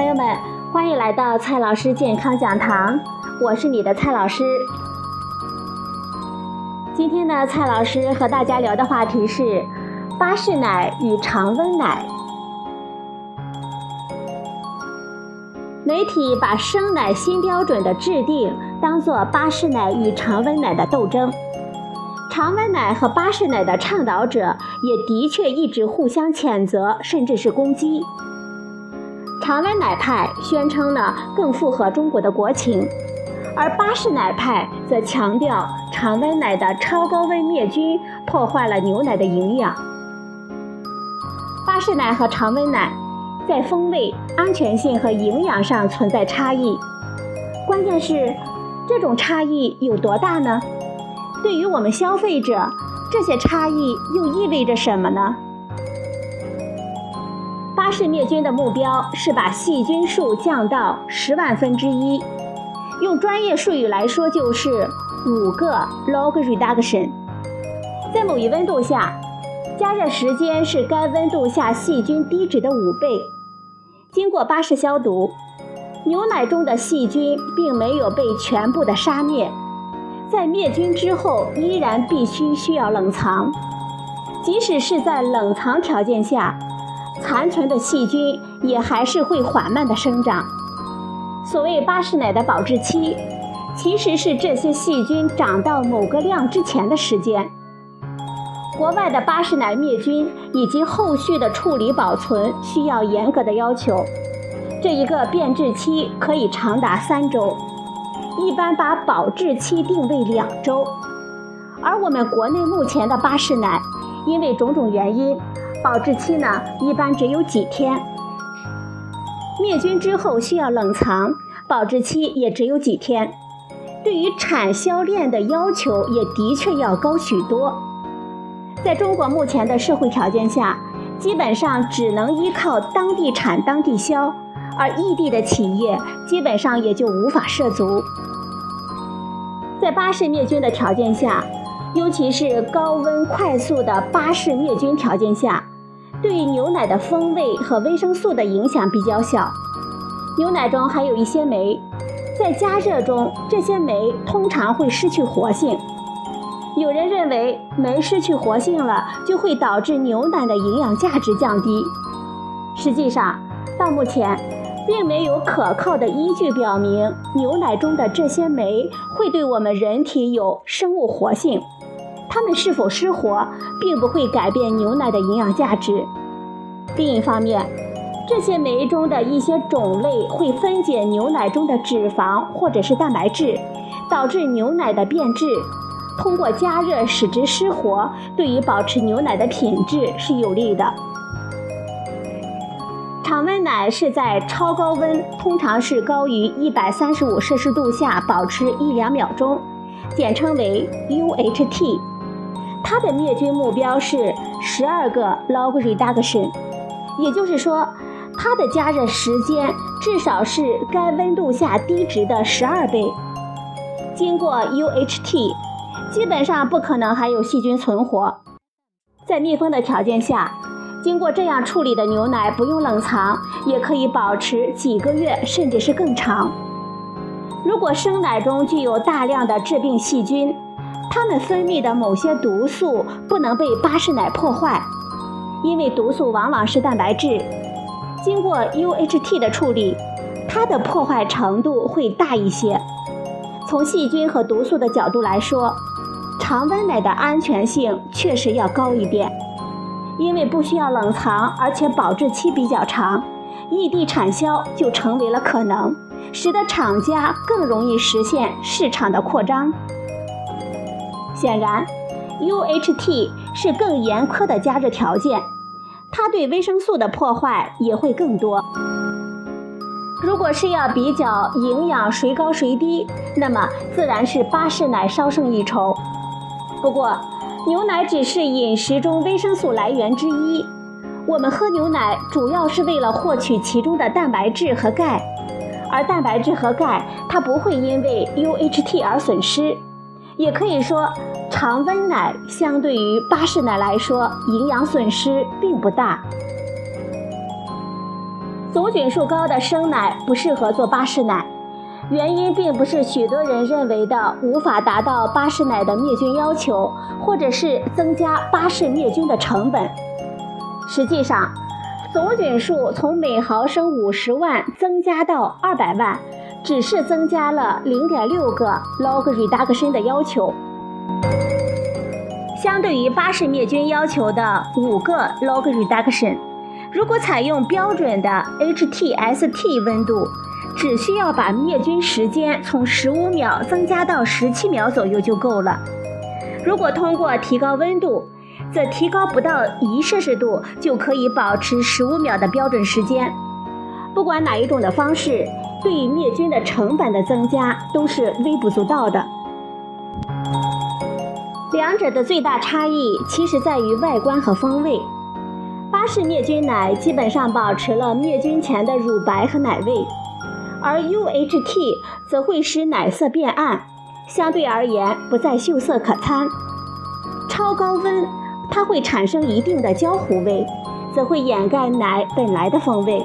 朋友们，欢迎来到蔡老师健康讲堂，我是你的蔡老师。今天呢，蔡老师和大家聊的话题是巴氏奶与常温奶。媒体把生奶新标准的制定当做巴氏奶与常温奶的斗争，常温奶和巴氏奶的倡导者也的确一直互相谴责，甚至是攻击。常温奶派宣称呢更符合中国的国情，而巴氏奶派则强调常温奶的超高温灭菌破坏了牛奶的营养。巴氏奶和常温奶在风味、安全性和营养上存在差异，关键是这种差异有多大呢？对于我们消费者，这些差异又意味着什么呢？巴氏灭菌的目标是把细菌数降到十万分之一，用专业术语来说就是五个 log reduction。在某一温度下，加热时间是该温度下细菌低值的五倍。经过巴氏消毒，牛奶中的细菌并没有被全部的杀灭，在灭菌之后依然必须需要冷藏，即使是在冷藏条件下。残存的细菌也还是会缓慢的生长。所谓巴氏奶的保质期，其实是这些细菌长到某个量之前的时间。国外的巴氏奶灭菌以及后续的处理保存需要严格的要求，这一个变质期可以长达三周，一般把保质期定为两周。而我们国内目前的巴氏奶，因为种种原因。保质期呢，一般只有几天。灭菌之后需要冷藏，保质期也只有几天。对于产销链的要求也的确要高许多。在中国目前的社会条件下，基本上只能依靠当地产当地销，而异地的企业基本上也就无法涉足。在巴氏灭菌的条件下，尤其是高温快速的巴氏灭菌条件下。对牛奶的风味和维生素的影响比较小。牛奶中还有一些酶，在加热中，这些酶通常会失去活性。有人认为酶失去活性了，就会导致牛奶的营养价值降低。实际上，到目前，并没有可靠的依据表明牛奶中的这些酶会对我们人体有生物活性。它们是否失活，并不会改变牛奶的营养价值。另一方面，这些酶中的一些种类会分解牛奶中的脂肪或者是蛋白质，导致牛奶的变质。通过加热使之失活，对于保持牛奶的品质是有利的。常温奶是在超高温，通常是高于一百三十五摄氏度下保持一两秒钟，简称为 UHT。它的灭菌目标是十二个 log reduction，也就是说，它的加热时间至少是该温度下低值的十二倍。经过 UHT，基本上不可能还有细菌存活。在密封的条件下，经过这样处理的牛奶不用冷藏，也可以保持几个月甚至是更长。如果生奶中具有大量的致病细菌，它们分泌的某些毒素不能被巴氏奶破坏，因为毒素往往是蛋白质。经过 UHT 的处理，它的破坏程度会大一些。从细菌和毒素的角度来说，常温奶的安全性确实要高一点，因为不需要冷藏，而且保质期比较长，异地产销就成为了可能，使得厂家更容易实现市场的扩张。显然，UHT 是更严苛的加热条件，它对维生素的破坏也会更多。如果是要比较营养谁高谁低，那么自然是巴氏奶稍胜一筹。不过，牛奶只是饮食中维生素来源之一，我们喝牛奶主要是为了获取其中的蛋白质和钙，而蛋白质和钙它不会因为 UHT 而损失。也可以说，常温奶相对于巴氏奶来说，营养损失并不大。总菌数高的生奶不适合做巴氏奶，原因并不是许多人认为的无法达到巴氏奶的灭菌要求，或者是增加巴氏灭菌的成本。实际上，总菌数从每毫升五十万增加到二百万，只是增加了零点六个 log reduction 的要求。相对于巴氏灭菌要求的五个 log reduction，如果采用标准的 HTST 温度，只需要把灭菌时间从十五秒增加到十七秒左右就够了。如果通过提高温度，则提高不到一摄氏度就可以保持十五秒的标准时间。不管哪一种的方式，对于灭菌的成本的增加都是微不足道的。两者的最大差异其实在于外观和风味。巴氏灭菌奶基本上保持了灭菌前的乳白和奶味，而 UHT 则会使奶色变暗，相对而言不再秀色可餐。超高温，它会产生一定的焦糊味，则会掩盖奶本来的风味。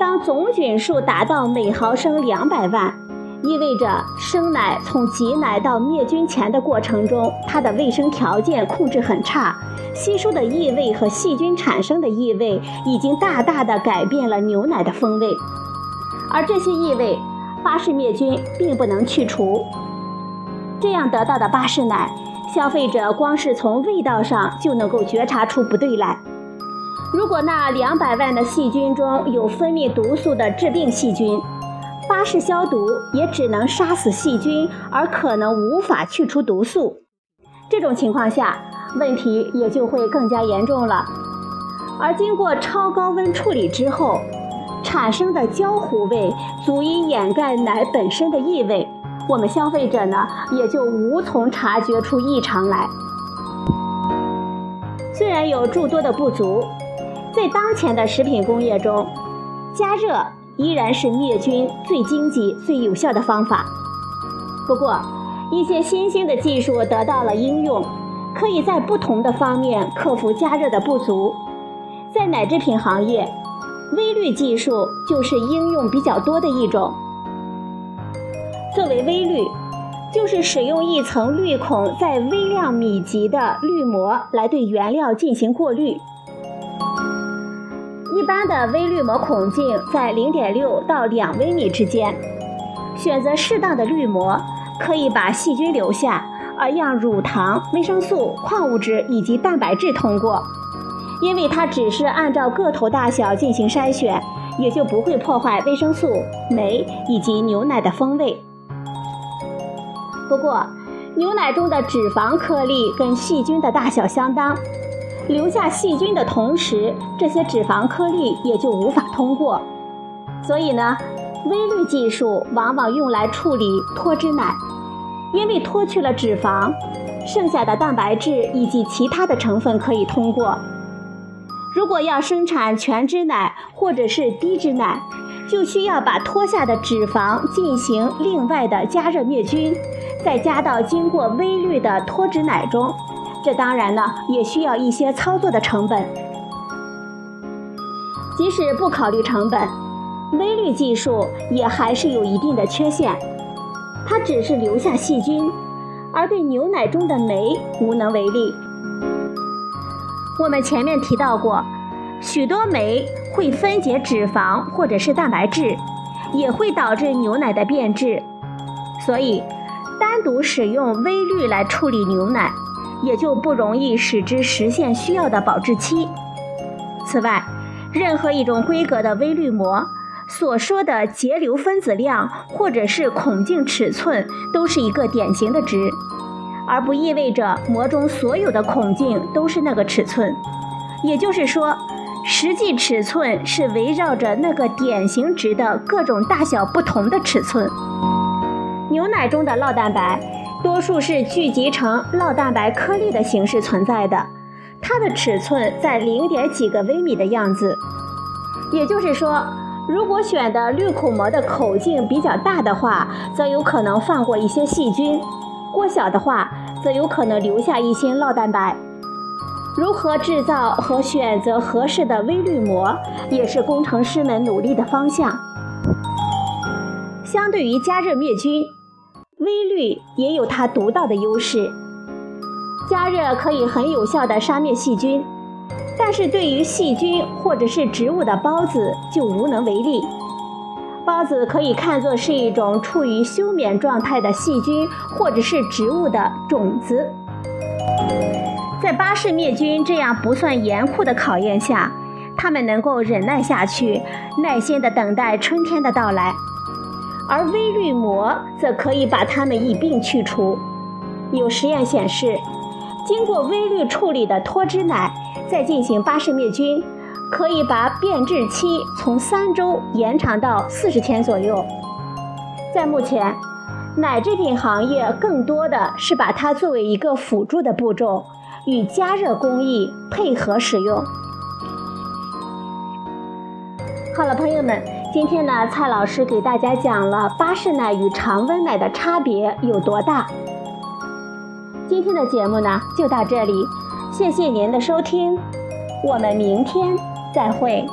当总菌数达到每毫升两百万。意味着生奶从挤奶到灭菌前的过程中，它的卫生条件控制很差，吸收的异味和细菌产生的异味已经大大的改变了牛奶的风味，而这些异味，巴氏灭菌并不能去除。这样得到的巴氏奶，消费者光是从味道上就能够觉察出不对来。如果那两百万的细菌中有分泌毒素的致病细菌，巴氏消毒也只能杀死细菌，而可能无法去除毒素。这种情况下，问题也就会更加严重了。而经过超高温处理之后，产生的焦糊味足以掩盖奶本身的异味，我们消费者呢也就无从察觉出异常来。虽然有诸多的不足，在当前的食品工业中，加热。依然是灭菌最经济、最有效的方法。不过，一些新兴的技术得到了应用，可以在不同的方面克服加热的不足。在奶制品行业，微滤技术就是应用比较多的一种。作为微滤，就是使用一层滤孔在微量米级的滤膜来对原料进行过滤。一般的微滤膜孔径在零点六到两微米之间，选择适当的滤膜，可以把细菌留下，而让乳糖、维生素、矿物质以及蛋白质通过。因为它只是按照个头大小进行筛选，也就不会破坏维生素、酶以及牛奶的风味。不过，牛奶中的脂肪颗粒跟细菌的大小相当。留下细菌的同时，这些脂肪颗粒也就无法通过。所以呢，微滤技术往往用来处理脱脂奶，因为脱去了脂肪，剩下的蛋白质以及其他的成分可以通过。如果要生产全脂奶或者是低脂奶，就需要把脱下的脂肪进行另外的加热灭菌，再加到经过微滤的脱脂奶中。这当然呢，也需要一些操作的成本。即使不考虑成本，微滤技术也还是有一定的缺陷。它只是留下细菌，而对牛奶中的酶无能为力。我们前面提到过，许多酶会分解脂肪或者是蛋白质，也会导致牛奶的变质。所以，单独使用微滤来处理牛奶。也就不容易使之实现需要的保质期。此外，任何一种规格的微滤膜所说的节流分子量或者是孔径尺寸都是一个典型的值，而不意味着膜中所有的孔径都是那个尺寸。也就是说，实际尺寸是围绕着那个典型值的各种大小不同的尺寸。牛奶中的酪蛋白。多数是聚集成酪蛋白颗粒的形式存在的，它的尺寸在零点几个微米的样子。也就是说，如果选的滤孔膜的口径比较大的话，则有可能放过一些细菌；过小的话，则有可能留下一些酪蛋白。如何制造和选择合适的微滤膜，也是工程师们努力的方向。相对于加热灭菌，微滤也有它独到的优势。加热可以很有效地杀灭细菌，但是对于细菌或者是植物的孢子就无能为力。孢子可以看作是一种处于休眠状态的细菌或者是植物的种子。在巴氏灭菌这样不算严酷的考验下，它们能够忍耐下去，耐心地等待春天的到来。而微滤膜则可以把它们一并去除。有实验显示，经过微滤处理的脱脂奶再进行巴氏灭菌，可以把变质期从三周延长到四十天左右。在目前，奶制品行业更多的是把它作为一个辅助的步骤。与加热工艺配合使用。好了，朋友们，今天呢，蔡老师给大家讲了巴氏奶与常温奶的差别有多大。今天的节目呢，就到这里，谢谢您的收听，我们明天再会。